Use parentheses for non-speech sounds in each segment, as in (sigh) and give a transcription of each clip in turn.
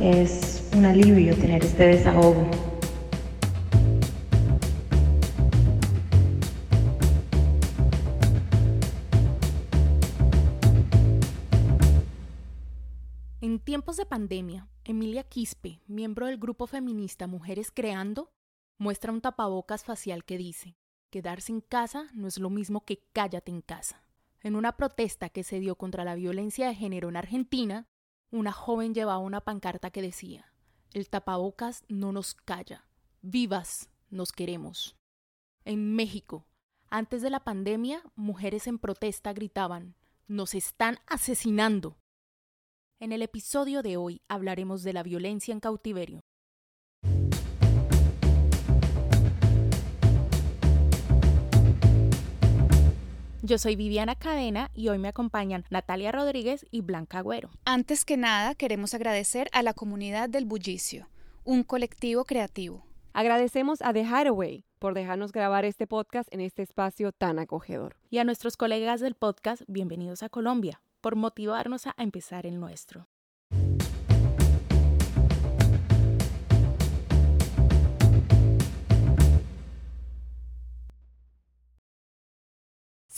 Es un alivio tener este desahogo. En tiempos de pandemia, Emilia Quispe, miembro del grupo feminista Mujeres Creando, muestra un tapabocas facial que dice, quedarse en casa no es lo mismo que cállate en casa. En una protesta que se dio contra la violencia de género en Argentina, una joven llevaba una pancarta que decía, el tapabocas no nos calla, vivas nos queremos. En México, antes de la pandemia, mujeres en protesta gritaban, nos están asesinando. En el episodio de hoy hablaremos de la violencia en cautiverio. Yo soy Viviana Cadena y hoy me acompañan Natalia Rodríguez y Blanca Agüero. Antes que nada, queremos agradecer a la comunidad del Bullicio, un colectivo creativo. Agradecemos a The Hideaway por dejarnos grabar este podcast en este espacio tan acogedor. Y a nuestros colegas del podcast, bienvenidos a Colombia, por motivarnos a empezar el nuestro.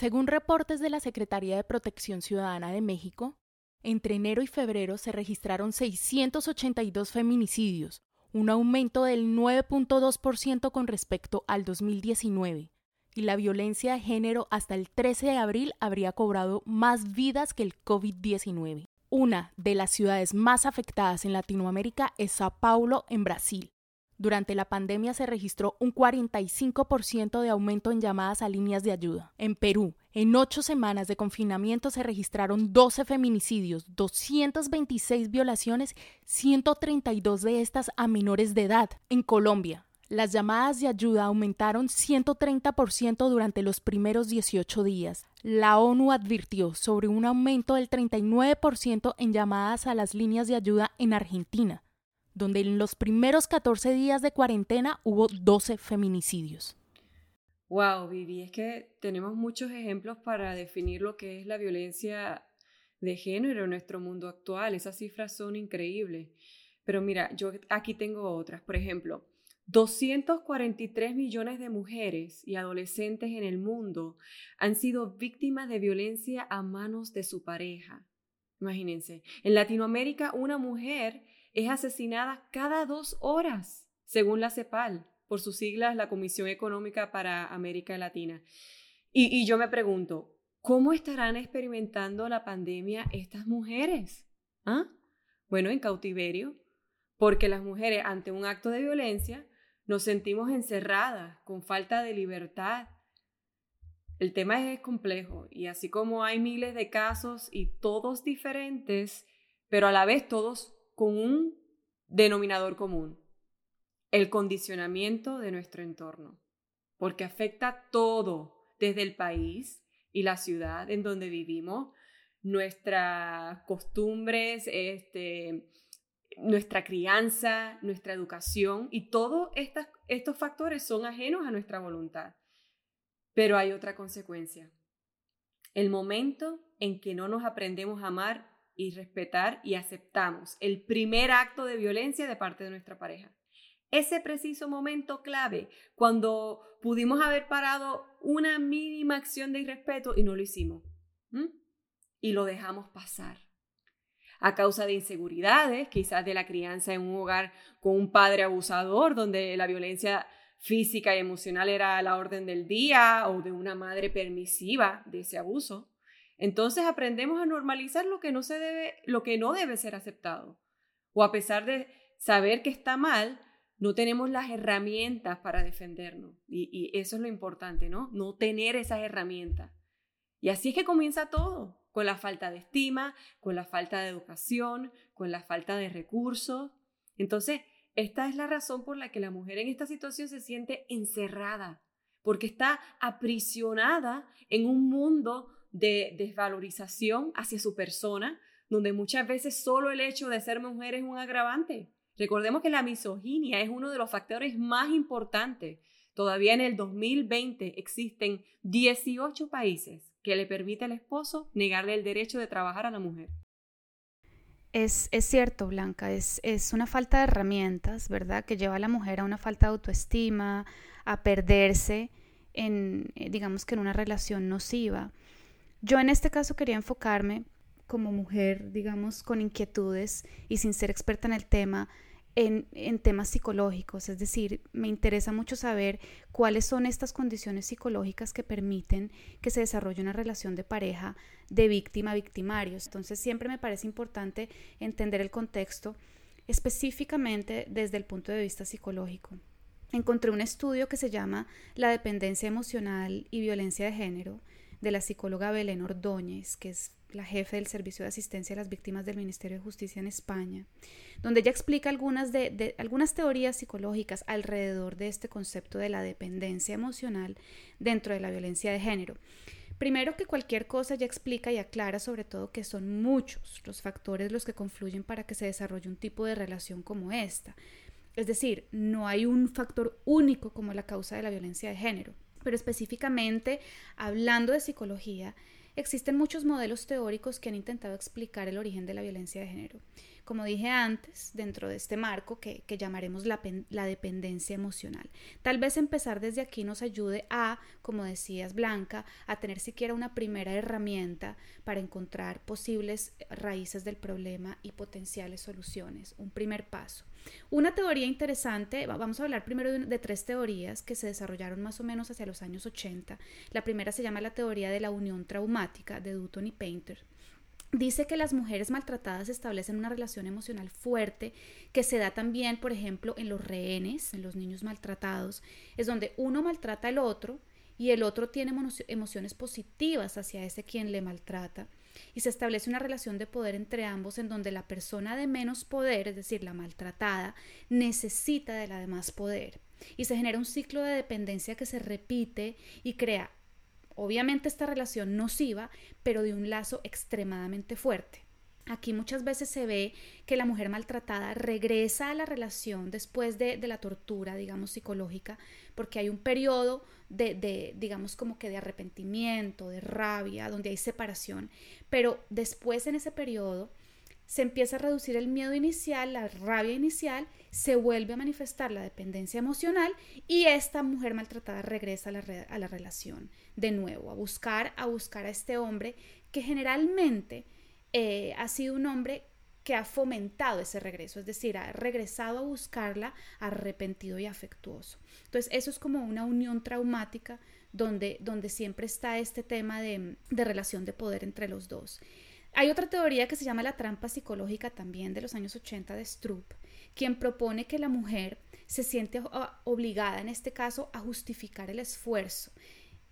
Según reportes de la Secretaría de Protección Ciudadana de México, entre enero y febrero se registraron 682 feminicidios, un aumento del 9.2% con respecto al 2019, y la violencia de género hasta el 13 de abril habría cobrado más vidas que el COVID-19. Una de las ciudades más afectadas en Latinoamérica es Sao Paulo, en Brasil, durante la pandemia se registró un 45% de aumento en llamadas a líneas de ayuda. En Perú, en ocho semanas de confinamiento se registraron 12 feminicidios, 226 violaciones, 132 de estas a menores de edad. En Colombia, las llamadas de ayuda aumentaron 130% durante los primeros 18 días. La ONU advirtió sobre un aumento del 39% en llamadas a las líneas de ayuda en Argentina donde en los primeros 14 días de cuarentena hubo 12 feminicidios. Wow, Vivi, es que tenemos muchos ejemplos para definir lo que es la violencia de género en nuestro mundo actual. Esas cifras son increíbles. Pero mira, yo aquí tengo otras. Por ejemplo, 243 millones de mujeres y adolescentes en el mundo han sido víctimas de violencia a manos de su pareja. Imagínense, en Latinoamérica una mujer es asesinada cada dos horas, según la CEPAL, por sus siglas, la Comisión Económica para América Latina. Y, yo me pregunto, ¿cómo estarán experimentando la pandemia estas mujeres? ¿Ah? Bueno, en cautiverio, porque las mujeres ante un acto de violencia nos sentimos encerradas, con falta de libertad. El tema es complejo y así como hay miles de casos y todos diferentes, pero a la vez todos con un denominador común, el condicionamiento de nuestro entorno, porque afecta todo, desde el país y la ciudad en donde vivimos, nuestras costumbres, este, nuestra crianza, nuestra educación y todos estos factores son ajenos a nuestra voluntad. Pero hay otra consecuencia. El momento en que no nos aprendemos a amar y respetar y aceptamos el primer acto de violencia de parte de nuestra pareja. Ese preciso momento clave, cuando pudimos haber parado una mínima acción de irrespeto y no lo hicimos. Y lo dejamos pasar. A causa de inseguridades, quizás de la crianza en un hogar con un padre abusador, donde la violencia física y emocional era la orden del día, o de una madre permisiva de ese abuso. Entonces aprendemos a normalizar lo que no se debe, lo que no debe ser aceptado. O a pesar de saber que está mal, no tenemos las herramientas para defendernos. Y, y, eso es lo importante, ¿no? No tener esas herramientas. Y así es que comienza todo, con la falta de estima, con la falta de educación, con la falta de recursos. Entonces, esta es la razón por la que la mujer en esta situación se siente encerrada, porque está aprisionada en un mundo de desvalorización hacia su persona, donde muchas veces solo el hecho de ser mujer es un agravante. Recordemos que la misoginia es uno de los factores más importantes. Todavía en el 2020 existen 18 países que le permite al esposo negarle el derecho de trabajar a la mujer. Es, es, cierto, Blanca, es, es, una falta de herramientas, ¿verdad? Que lleva a la mujer a una falta de autoestima, a perderse en, eh, digamos que en una relación nociva. Yo en este caso quería enfocarme como mujer, digamos, con inquietudes y sin ser experta en el tema, en, temas psicológicos, es decir, me interesa mucho saber cuáles son estas condiciones psicológicas que permiten que se desarrolle una relación de pareja de víctima a victimarios. Entonces siempre me parece importante entender el contexto específicamente desde el punto de vista psicológico. Encontré un estudio que se llama La dependencia emocional y violencia de género de la psicóloga Belén Ordóñez, que es la jefe del Servicio de Asistencia a las Víctimas del Ministerio de Justicia en España, donde ella explica algunas, de, algunas teorías psicológicas alrededor de este concepto de la dependencia emocional dentro de la violencia de género. Primero que cualquier cosa ella explica y aclara sobre todo que son muchos los factores los que confluyen para que se desarrolle un tipo de relación como esta. Es decir, no hay un factor único como la causa de la violencia de género. Pero específicamente, hablando de psicología, Existen muchos modelos teóricos que han intentado explicar el origen de la violencia de género. Como dije antes, dentro de este marco que, llamaremos la, dependencia emocional. Tal vez empezar desde aquí nos ayude a, como decías Blanca, a tener siquiera una primera herramienta para encontrar posibles raíces del problema y potenciales soluciones. Un primer paso. Una teoría interesante, vamos a hablar primero de, tres teorías que se desarrollaron más o menos hacia los años 80. La primera se llama la teoría de la unión traumática de Dutton y Painter. Dice que las mujeres maltratadas establecen una relación emocional fuerte que se da también, por ejemplo, en los rehenes, en los niños maltratados, es donde uno maltrata al otro y el otro tiene emociones positivas hacia ese quien le maltrata y se establece una relación de poder entre ambos en donde la persona de menos poder, es decir, la maltratada, necesita de la de más poder. Y se genera un ciclo de dependencia que se repite y crea, obviamente, esta relación nociva, pero de un lazo extremadamente fuerte. Aquí muchas veces se ve que la mujer maltratada regresa a la relación después de, de la tortura, digamos, psicológica, porque hay un periodo de, de, digamos, como que de arrepentimiento, de rabia, donde hay separación, pero después en ese periodo se empieza a reducir el miedo inicial, la rabia inicial, se vuelve a manifestar la dependencia emocional y esta mujer maltratada regresa a la, a la relación de nuevo, a buscar, a buscar a este hombre que generalmente eh, ha sido un hombre que ha fomentado ese regreso, es decir, ha regresado a buscarla arrepentido y afectuoso. Entonces, eso es como una unión traumática donde, donde siempre está este tema de, de relación de poder entre los dos. Hay otra teoría que se llama la trampa psicológica también de los años 80 de Stroop, quien propone que la mujer se siente obligada, en este caso, a justificar el esfuerzo.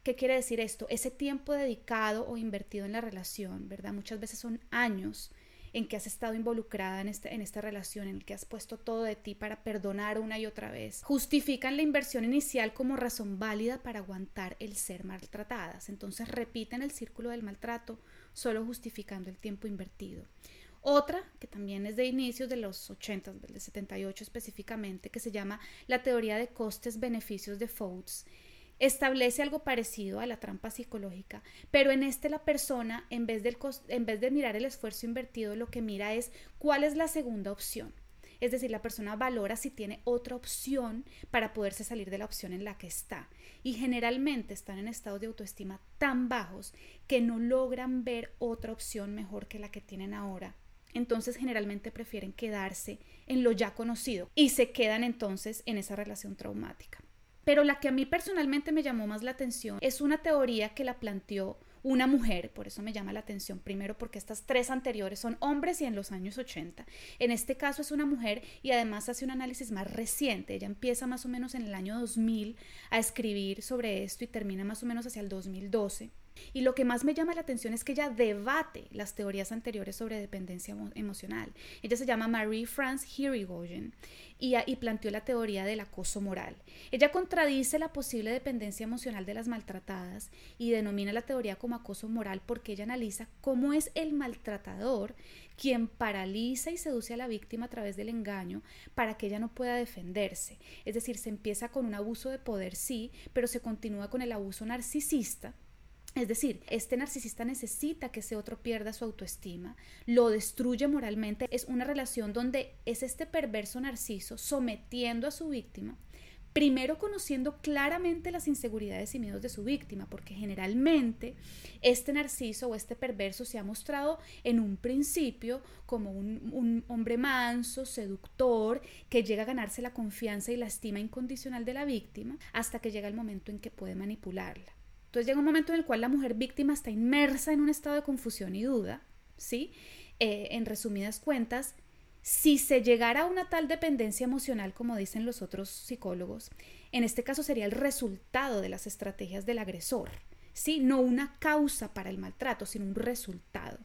¿Qué quiere decir esto? Ese tiempo dedicado o invertido en la relación, ¿verdad? Muchas veces son años en que has estado involucrada en, este, en esta relación, en el que has puesto todo de ti para perdonar una y otra vez, justifican la inversión inicial como razón válida para aguantar el ser maltratadas. Entonces repiten el círculo del maltrato, solo justificando el tiempo invertido. Otra, que también es de inicios de los 80, de 78 específicamente, que se llama la teoría de costes-beneficios de Fouts, establece algo parecido a la trampa psicológica, pero en este la persona, en vez, de mirar el esfuerzo invertido, lo que mira es cuál es la segunda opción. Es decir, la persona valora si tiene otra opción para poderse salir de la opción en la que está. Y generalmente están en estados de autoestima tan bajos que no logran ver otra opción mejor que la que tienen ahora. Entonces generalmente prefieren quedarse en lo ya conocido y se quedan entonces en esa relación traumática. Pero la que a mí personalmente me llamó más la atención es una teoría que la planteó una mujer, por eso me llama la atención primero porque estas tres anteriores son hombres y en los años 80. En este caso es una mujer y además hace un análisis más reciente. Ella empieza más o menos en el año 2000 a escribir sobre esto y termina más o menos hacia el 2012. Y lo que más me llama la atención es que ella debate las teorías anteriores sobre dependencia emocional. Ella se llama Marie France Hirigoyen y, y planteó la teoría del acoso moral. Ella contradice la posible dependencia emocional de las maltratadas y denomina la teoría como acoso moral porque ella analiza cómo es el maltratador quien paraliza y seduce a la víctima a través del engaño para que ella no pueda defenderse. Es decir, se empieza con un abuso de poder, sí, pero se continúa con el abuso narcisista Es decir, este narcisista necesita que ese otro pierda su autoestima, lo destruye moralmente. Es una relación donde es este perverso narciso sometiendo a su víctima primero conociendo claramente las inseguridades y miedos de su víctima, porque generalmente este narciso o este perverso se ha mostrado en un principio como un, hombre manso, seductor, que llega a ganarse la confianza y la estima incondicional de la víctima hasta que llega el momento en que puede manipularla. Entonces llega un momento en el cual la mujer víctima está inmersa en un estado de confusión y duda, ¿sí? Eh, en resumidas cuentas, si se llegara a una tal dependencia emocional, como dicen los otros psicólogos, en este caso sería el resultado de las estrategias del agresor, ¿sí? No una causa para el maltrato, sino un resultado.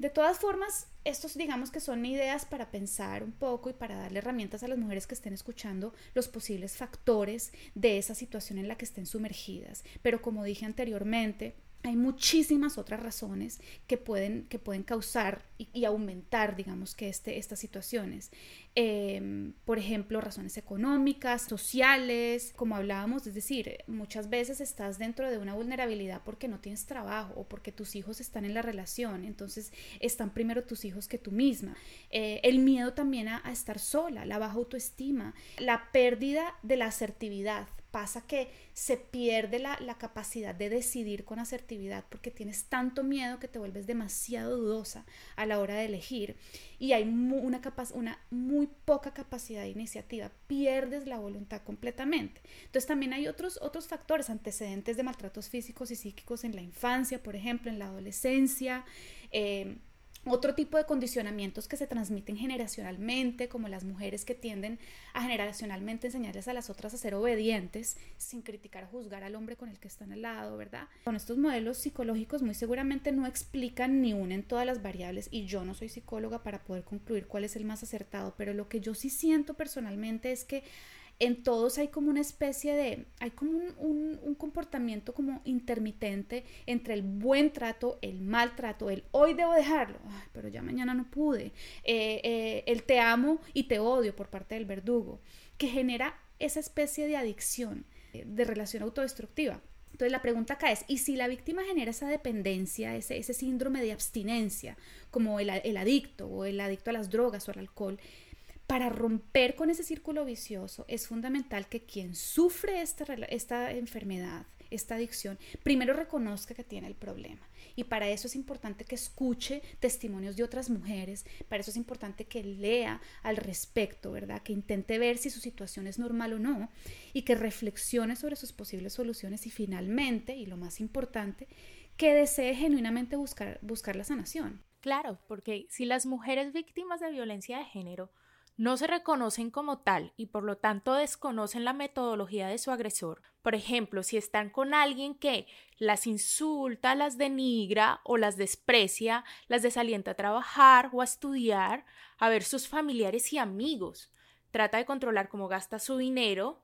De todas formas, estos digamos que son ideas para pensar un poco y para darle herramientas a las mujeres que estén escuchando los posibles factores de esa situación en la que estén sumergidas. Pero como dije anteriormente, hay muchísimas otras razones que pueden, que pueden causar y, aumentar, digamos, que este, estas situaciones. Em, por ejemplo, razones económicas, sociales, como hablábamos, es decir, muchas veces estás dentro de una vulnerabilidad porque no tienes trabajo o porque tus hijos están en la relación, entonces están primero tus hijos que tú misma. Eh, el miedo también a estar sola, la baja autoestima, la pérdida de la asertividad pasa que se pierde la, capacidad de decidir con asertividad porque tienes tanto miedo que te vuelves demasiado dudosa a la hora de elegir y hay una, una muy poca capacidad de iniciativa, pierdes la voluntad completamente. Entonces también hay otros, otros factores, antecedentes de maltratos físicos y psíquicos en la infancia, por ejemplo, en la adolescencia. Eh, otro tipo de condicionamientos que se transmiten generacionalmente, como las mujeres que tienden a generacionalmente enseñarles a las otras a ser obedientes, sin criticar o juzgar al hombre con el que están al lado, ¿verdad? Con estos modelos psicológicos muy seguramente no explican ni unen todas las variables y yo no soy psicóloga para poder concluir cuál es el más acertado, pero lo que yo sí siento personalmente es que en todos hay como una especie de, hay como un, comportamiento como intermitente entre el buen trato, el maltrato, el hoy debo dejarlo, pero ya mañana no pude, eh, eh, el te amo y te odio por parte del verdugo, que genera esa especie de adicción, eh, de relación autodestructiva. Entonces la pregunta acá es, ¿y si la víctima genera esa dependencia, ese, ese síndrome de abstinencia, como el, el adicto o el adicto a las drogas o al alcohol, para romper con ese círculo vicioso es fundamental que quien sufre esta, esta enfermedad, esta adicción, primero reconozca que tiene el problema. Y para eso es importante que escuche testimonios de otras mujeres, para eso es importante que lea al respecto, ¿verdad? Que intente ver si su situación es normal o no y que reflexione sobre sus posibles soluciones y finalmente, y lo más importante, que desee genuinamente buscar, buscar la sanación. Claro, porque si las mujeres víctimas de violencia de género no se reconocen como tal y por lo tanto desconocen la metodología de su agresor. Por ejemplo, si están con alguien que las insulta, las denigra o las desprecia, las desalienta a trabajar o a estudiar, a ver sus familiares y amigos. Trata de controlar cómo gasta su dinero,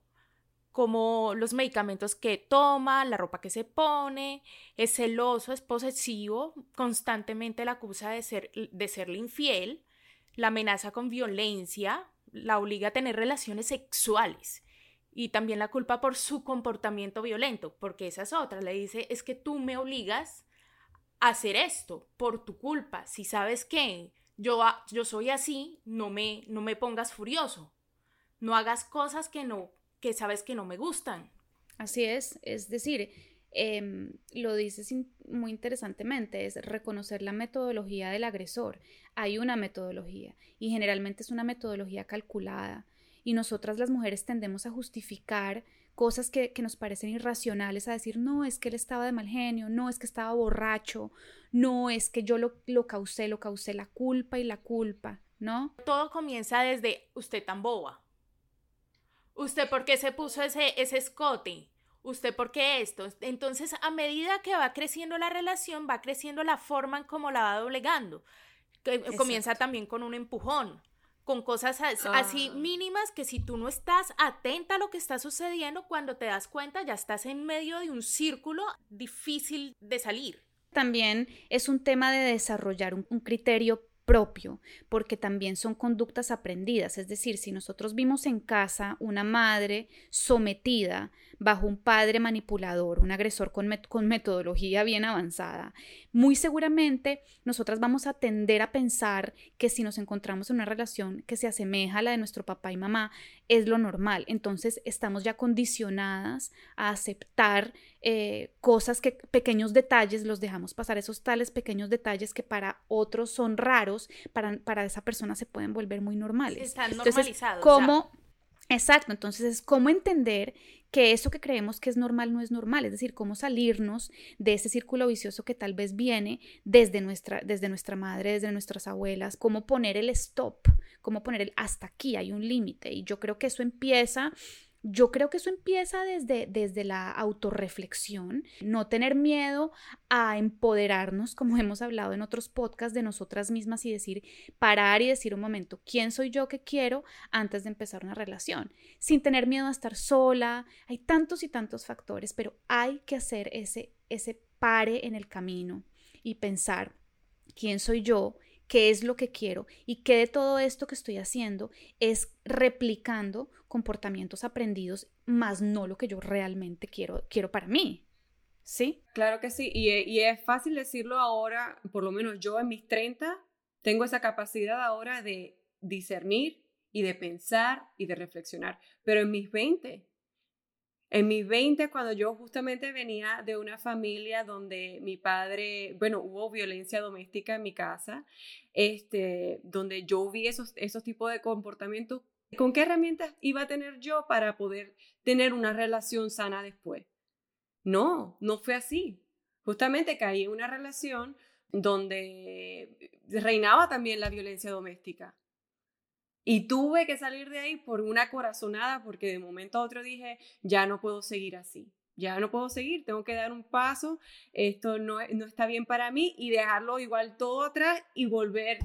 como los medicamentos que toma, la ropa que se pone, es celoso, es posesivo, constantemente la acusa de, ser, de serle infiel, la amenaza con violencia, la obliga a tener relaciones sexuales y también la culpa por su comportamiento violento, porque esa es otra, le dice, es que tú me obligas a hacer esto por tu culpa, si sabes que yo, yo soy así, no me, no me pongas furioso, no hagas cosas que no, que sabes que no me gustan. Así es, es decir, Em, lo dices muy interesantemente, es reconocer la metodología del agresor. Hay una metodología y generalmente es una metodología calculada y nosotras las mujeres tendemos a justificar cosas que, nos parecen irracionales, a decir, no, es que él estaba de mal genio, no, es que estaba borracho, no, es que yo lo, lo causé, lo causé la culpa y la culpa, ¿no? Todo comienza desde usted tan boba. ¿Usted por qué se puso ese, ese escote? Usted por qué esto. Entonces, a medida que va creciendo la relación, va creciendo la forma en cómo la va doblegando. Que comienza también con un empujón, con cosas así ah. mínimas que si tú no estás atenta a lo que está sucediendo, cuando te das cuenta ya estás en medio de un círculo difícil de salir. También es un tema de desarrollar un criterio propio, porque también son conductas aprendidas. Es decir, si nosotros vimos en casa una madre sometida bajo un padre manipulador, un agresor con, con metodología bien avanzada, muy seguramente nosotras vamos a tender a pensar que si nos encontramos en una relación que se asemeja a la de nuestro papá y mamá, es lo normal. Entonces estamos ya condicionadas a aceptar eh, cosas que, pequeños detalles, los dejamos pasar, esos tales pequeños detalles que para otros son raros, para, para esa persona se pueden volver muy normales. Están normalizados. ¿cómo, Exacto, entonces es cómo entender que eso que creemos que es normal no es normal, es decir, cómo salirnos de ese círculo vicioso que tal vez viene desde nuestra, desde nuestra madre, desde nuestras abuelas, cómo poner el stop, cómo poner el hasta aquí, hay un límite. Y yo creo que eso empieza yo creo que eso empieza desde, desde la autorreflexión, no tener miedo a empoderarnos, como (laughs) hemos hablado en otros podcasts, de nosotras mismas y decir, parar y decir un momento, ¿quién soy yo que quiero antes de empezar una relación? Sin tener miedo a estar sola, hay tantos y tantos factores, pero hay que hacer ese, ese pare en el camino y pensar, ¿quién soy yo? Qué es lo que quiero y qué de todo esto que estoy haciendo es replicando comportamientos aprendidos, más no lo que yo realmente quiero, quiero para mí. ¿Sí? Claro que sí, y, y es fácil decirlo ahora, por lo menos yo en mis 30 tengo esa capacidad ahora de discernir y de pensar y de reflexionar, pero en mis 20 en mis 20, cuando yo justamente venía de una familia donde mi padre, bueno, hubo violencia doméstica en mi casa, este, donde yo vi esos, esos tipos de comportamientos, ¿con qué herramientas iba a tener yo para poder tener una relación sana después? No, no fue así. Justamente caí en una relación donde reinaba también la violencia doméstica. Y tuve que salir de ahí por una corazonada porque de momento a otro dije, ya no puedo seguir así, ya no puedo seguir, tengo que dar un paso, esto no, no está bien para mí y dejarlo igual todo atrás y volver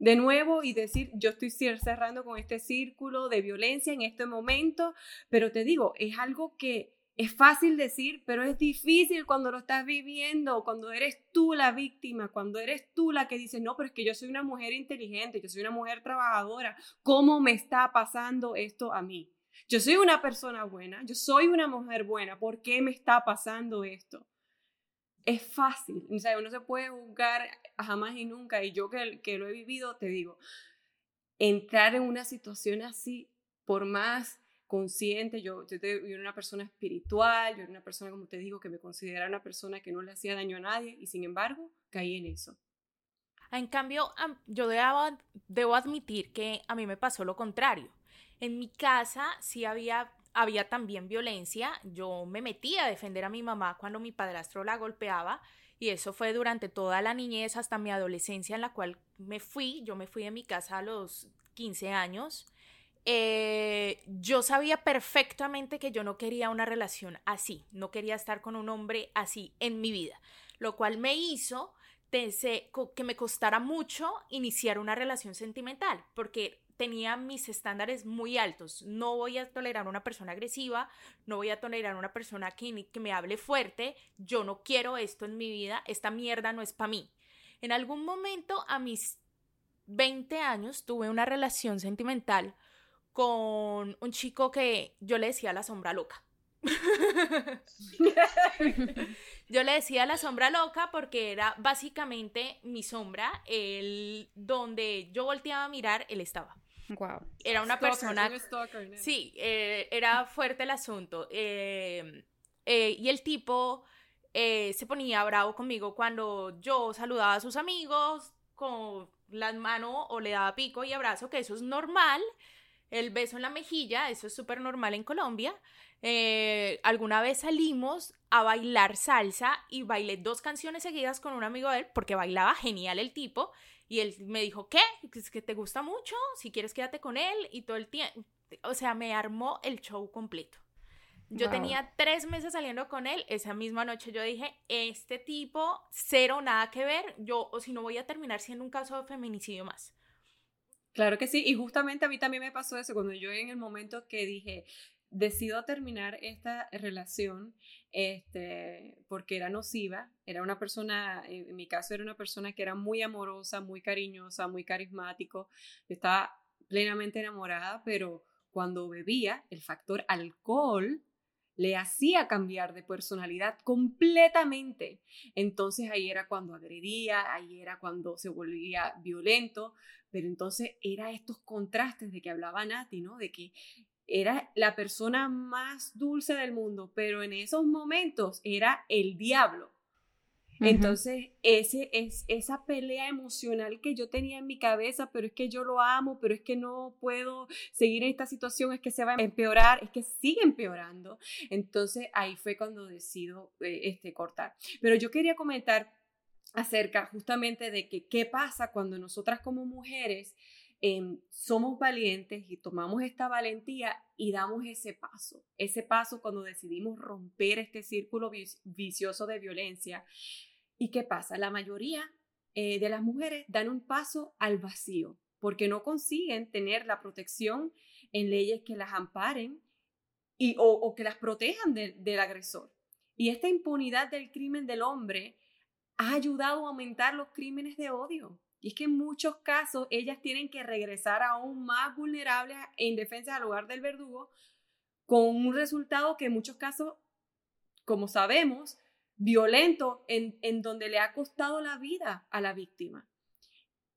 de nuevo y decir, yo estoy cerrando con este círculo de violencia en este momento, pero te digo, es algo que es fácil decir, pero es difícil cuando lo estás viviendo, cuando eres tú la víctima, cuando eres tú la que dice, no, pero es que yo soy una mujer inteligente, yo soy una mujer trabajadora, ¿cómo me está pasando esto a mí? Yo soy una persona buena, yo soy una mujer buena, ¿por qué me está pasando esto? Es fácil, o sea, uno se puede juzgar jamás y nunca, y yo que lo he vivido, te digo, entrar en una situación así, por más consciente, yo, yo, era una persona espiritual, yo era una persona, como te digo, que me consideraba una persona que no le hacía daño a nadie y sin embargo caí en eso. En cambio, yo debo, debo admitir que a mí me pasó lo contrario. En mi casa sí había, había también violencia. Yo me metía a defender a mi mamá cuando mi padrastro la golpeaba y eso fue durante toda la niñez hasta mi adolescencia en la cual me fui. Yo me fui de mi casa a los 15 años eh, yo sabía perfectamente que yo no quería una relación así, no quería estar con un hombre así en mi vida, lo cual me hizo que me costara mucho iniciar una relación sentimental, porque tenía mis estándares muy altos. No voy a tolerar una persona agresiva, no voy a tolerar una persona que, me hable fuerte, yo no quiero esto en mi vida, esta mierda no es para mí. En algún momento, a mis 20 años, tuve una relación sentimental con un chico que yo le decía la sombra loca. (laughs) yo le decía la sombra loca porque era básicamente mi sombra, el donde yo volteaba a mirar, él estaba. Wow. Era una persona. sí, eh, era fuerte el asunto. Eh, eh, y el tipo se ponía bravo conmigo cuando yo saludaba a sus amigos con las manos o le daba pico y abrazo, que eso es normal. El beso en la mejilla, eso es súper normal en Colombia. Eh, alguna vez salimos a bailar salsa y bailé dos canciones seguidas con un amigo de él porque bailaba genial el tipo y él me dijo, ¿qué? Es que te gusta mucho, si quieres quédate con él y todo el tiempo, o sea, me armó el show completo. Yo tenía tres meses saliendo con él, esa misma noche yo dije, este tipo, cero, nada que ver, yo, o si no voy a terminar siendo un caso de feminicidio más. Claro que sí, y justamente a mí también me pasó eso cuando yo en el momento que dije, decido terminar esta relación este, porque era nociva, era una persona, en mi caso era una persona que era muy amorosa, muy cariñosa, muy carismático, estaba plenamente enamorada, pero cuando bebía, el factor alcohol le hacía cambiar de personalidad completamente. Entonces ahí era cuando agredía, ahí era cuando se volvía violento, pero entonces era estos contrastes de que hablaba Nati, ¿no? De que era la persona más dulce del mundo, pero en esos momentos era el diablo. Entonces, ese es esa pelea emocional que yo tenía en mi cabeza, pero es que yo lo amo, pero es que no puedo seguir en esta situación, es que se va a empeorar, es que sigue empeorando. Entonces, ahí fue cuando decido eh, este, cortar. Pero yo quería comentar acerca justamente de que qué pasa cuando nosotras como mujeres em, somos valientes y tomamos esta valentía y damos ese paso, ese paso cuando decidimos romper este círculo vicioso de violencia ¿Y qué pasa? La mayoría eh, de las mujeres dan un paso al vacío porque no consiguen tener la protección en leyes que las amparen y, o, que las protejan del agresor. Y esta impunidad del crimen del hombre ha ayudado a aumentar los crímenes de odio. Y es que en muchos casos ellas tienen que regresar aún más vulnerables e indefensas al lugar del verdugo, con un resultado que en muchos casos, como sabemos, violento en, en donde le ha costado la vida a la víctima.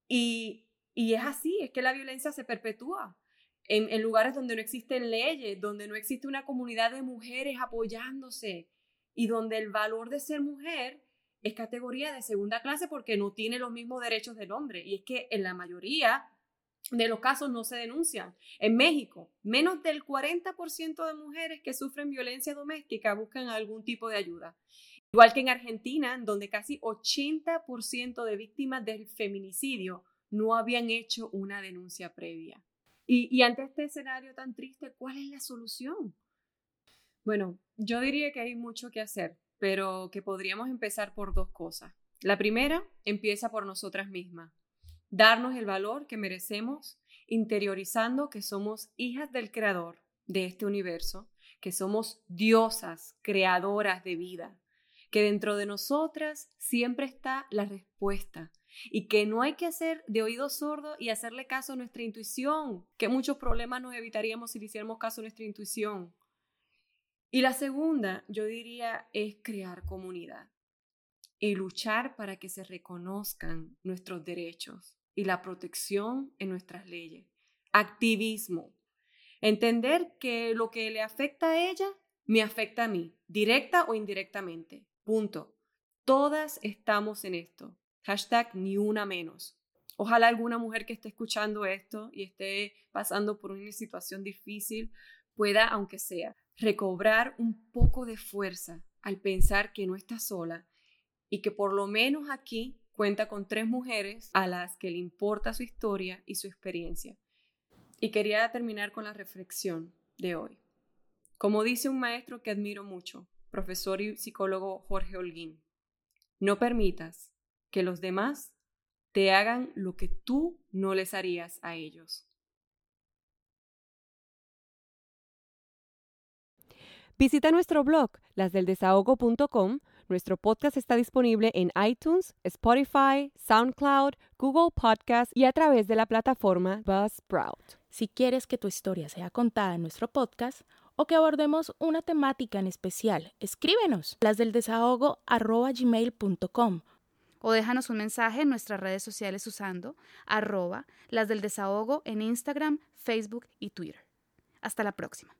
Y, y es así, es que la violencia se perpetúa en, lugares donde no existen leyes, donde no existe una comunidad de mujeres apoyándose y donde el valor de ser mujer es categoría de segunda clase porque no tiene los mismos derechos del hombre. Y es que en la mayoría de los casos no se denuncian. En México, menos del 40% de mujeres que sufren violencia doméstica buscan algún tipo de ayuda. Igual que en Argentina, donde casi 80% de víctimas del feminicidio no habían hecho una denuncia previa. Y, ante este escenario tan triste, ¿cuál es la solución? Bueno, yo diría que hay mucho que hacer, pero que podríamos empezar por dos cosas. La primera empieza por nosotras mismas. Darnos el valor que merecemos, interiorizando que somos hijas del Creador de este universo, que somos diosas, creadoras de vida, que dentro de nosotras siempre está la respuesta y que no hay que hacer de oído sordo y hacerle caso a nuestra intuición, que muchos problemas nos evitaríamos si le hiciéramos caso a nuestra intuición. Y la segunda, yo diría, es crear comunidad y luchar para que se reconozcan nuestros derechos y la protección en nuestras leyes. Activismo. Entender que lo que le afecta a ella me afecta a mí, directa o indirectamente. Punto. Todas estamos en esto. Hashtag ni una menos. Ojalá alguna mujer que esté escuchando esto y esté pasando por una situación difícil pueda, aunque sea, recobrar un poco de fuerza al pensar que no está sola y que por lo menos aquí cuenta con tres mujeres a las que le importa su historia y su experiencia. Y quería terminar con la reflexión de hoy. Como dice un maestro que admiro mucho, profesor y psicólogo Jorge Holguín. No permitas que los demás te hagan lo que tú no les harías a ellos. Visita nuestro blog, lasdeldesahogo.com. Nuestro podcast está disponible en iTunes, Spotify, SoundCloud, Google Podcast y a través de la plataforma Buzzsprout. Si quieres que tu historia sea contada en nuestro podcast, o que abordemos una temática en especial, escríbenos las del desahogo gmail.com o déjanos un mensaje en nuestras redes sociales usando arroba las del desahogo en Instagram, Facebook y Twitter. Hasta la próxima.